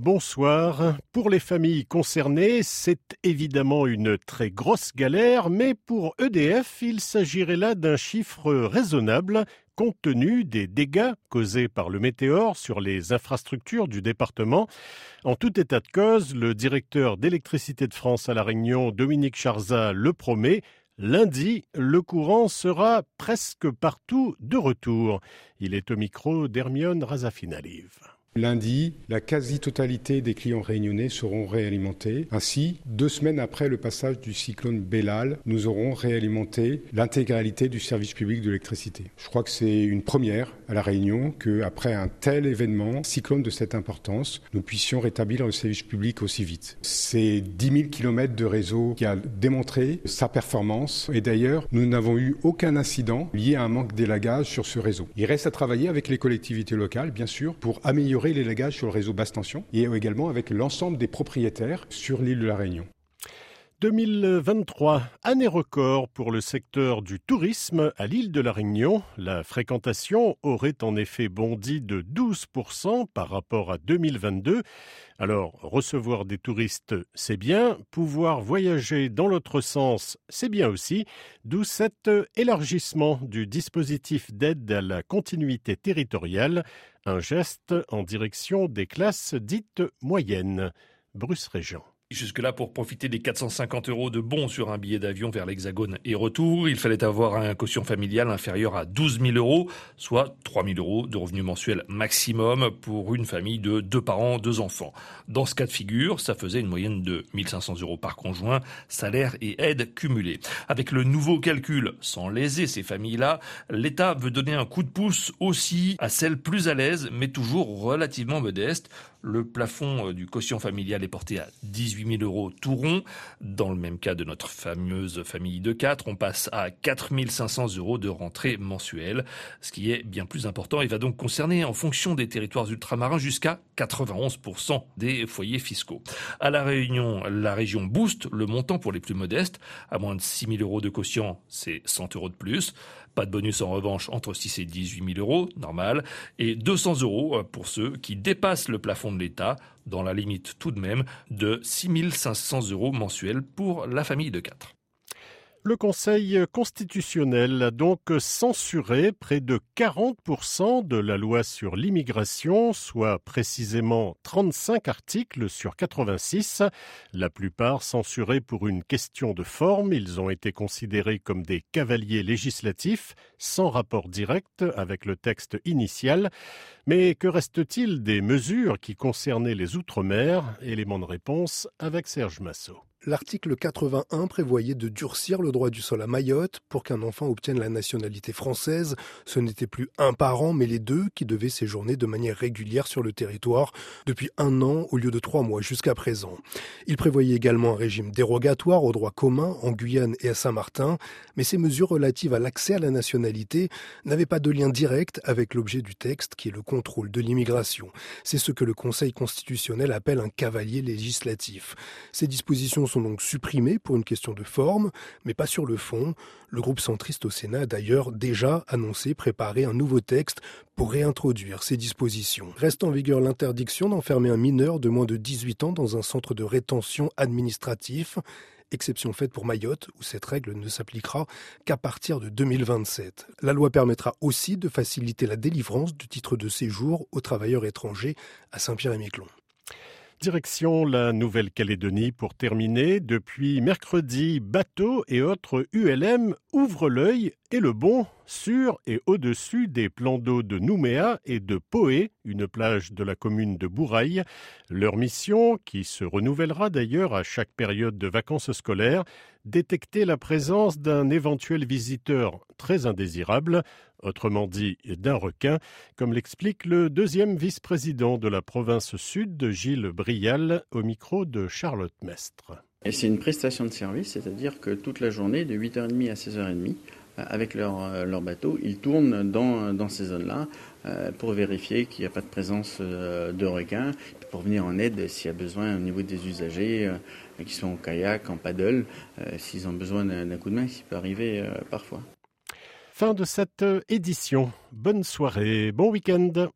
bonsoir. Pour les familles concernées, c'est évidemment une très grosse galère, mais pour EDF, il s'agirait là d'un chiffre raisonnable compte tenu des dégâts causés par le météore sur les infrastructures du département. En tout état de cause, le directeur d'électricité de France à La Réunion, Dominique Charza, le promet, Lundi, le courant sera presque partout de retour. Il est au micro d'Hermione Razafinaliv. Lundi, la quasi-totalité des clients réunionnais seront réalimentés. Ainsi, deux semaines après le passage du cyclone Bellal, nous aurons réalimenté l'intégralité du service public de l'électricité. Je crois que c'est une première à La Réunion qu'après un tel événement, cyclone de cette importance, nous puissions rétablir le service public aussi vite. C'est 10 000 km de réseau qui a démontré sa performance et d'ailleurs, nous n'avons eu aucun incident lié à un manque d'élagage sur ce réseau. Il reste à travailler avec les collectivités locales, bien sûr, pour améliorer les lagages sur le réseau basse tension et également avec l'ensemble des propriétaires sur l'île de la Réunion. 2023, année record pour le secteur du tourisme à l'île de la Réunion. La fréquentation aurait en effet bondi de 12% par rapport à 2022. Alors, recevoir des touristes, c'est bien. Pouvoir voyager dans l'autre sens, c'est bien aussi. D'où cet élargissement du dispositif d'aide à la continuité territoriale. Un geste en direction des classes dites moyennes. Bruce Régent. Jusque-là, pour profiter des 450 euros de bons sur un billet d'avion vers l'Hexagone et retour, il fallait avoir un caution familiale inférieur à 12 000 euros, soit 3 000 euros de revenus mensuels maximum pour une famille de deux parents, deux enfants. Dans ce cas de figure, ça faisait une moyenne de 1500 euros par conjoint, salaire et aide cumulés. Avec le nouveau calcul, sans léser ces familles-là, l'État veut donner un coup de pouce aussi à celles plus à l'aise, mais toujours relativement modestes. Le plafond euh, du quotient familial est porté à 18 000 euros tout rond. Dans le même cas de notre fameuse famille de 4, on passe à 4 500 euros de rentrée mensuelle, ce qui est bien plus important et va donc concerner en fonction des territoires ultramarins jusqu'à 91% des foyers fiscaux. À La Réunion, la région booste le montant pour les plus modestes. À moins de 6 000 euros de quotient, c'est 100 euros de plus. Pas de bonus en revanche entre 6 et 18 000 euros, normal. Et 200 euros pour ceux qui dépassent le plafond de l'État, dans la limite tout de même de 6 500 euros mensuels pour la famille de 4. Le Conseil constitutionnel a donc censuré près de 40% de la loi sur l'immigration, soit précisément 35 articles sur 86, la plupart censurés pour une question de forme. Ils ont été considérés comme des cavaliers législatifs, sans rapport direct avec le texte initial. Mais que reste-t-il des mesures qui concernaient les Outre-mer? Élément de réponse avec Serge Massot. L'article 81 prévoyait de durcir le droit du sol à Mayotte pour qu'un enfant obtienne la nationalité française. Ce n'était plus un parent, mais les deux qui devaient séjourner de manière régulière sur le territoire depuis un an au lieu de trois mois jusqu'à présent. Il prévoyait également un régime dérogatoire au droit commun en Guyane et à Saint-Martin, mais ces mesures relatives à l'accès à la nationalité n'avaient pas de lien direct avec l'objet du texte qui est le contrôle de l'immigration. C'est ce que le Conseil constitutionnel appelle un cavalier législatif. Ces dispositions sont donc supprimés pour une question de forme, mais pas sur le fond. Le groupe centriste au Sénat a d'ailleurs déjà annoncé préparer un nouveau texte pour réintroduire ces dispositions. Reste en vigueur l'interdiction d'enfermer un mineur de moins de 18 ans dans un centre de rétention administratif exception faite pour Mayotte, où cette règle ne s'appliquera qu'à partir de 2027. La loi permettra aussi de faciliter la délivrance du titre de séjour aux travailleurs étrangers à Saint-Pierre-et-Miquelon. Direction la Nouvelle-Calédonie pour terminer. Depuis mercredi, bateaux et autres ULM ouvrent l'œil et le bon sur et au-dessus des plans d'eau de Nouméa et de Poé, une plage de la commune de Bouraille. Leur mission, qui se renouvellera d'ailleurs à chaque période de vacances scolaires, détecter la présence d'un éventuel visiteur très indésirable, autrement dit d'un requin, comme l'explique le deuxième vice-président de la province sud, Gilles Brial, au micro de Charlotte Mestre. Et c'est une prestation de service, c'est-à-dire que toute la journée, de 8h30 à 16h30, avec leur, euh, leur bateau, ils tournent dans, dans ces zones-là euh, pour vérifier qu'il n'y a pas de présence euh, de requins, pour venir en aide s'il y a besoin au niveau des usagers qui sont en kayak, en paddle, s'ils ont besoin d'un coup de main, ce peut arriver parfois. Fin de cette édition. Bonne soirée, bon week-end.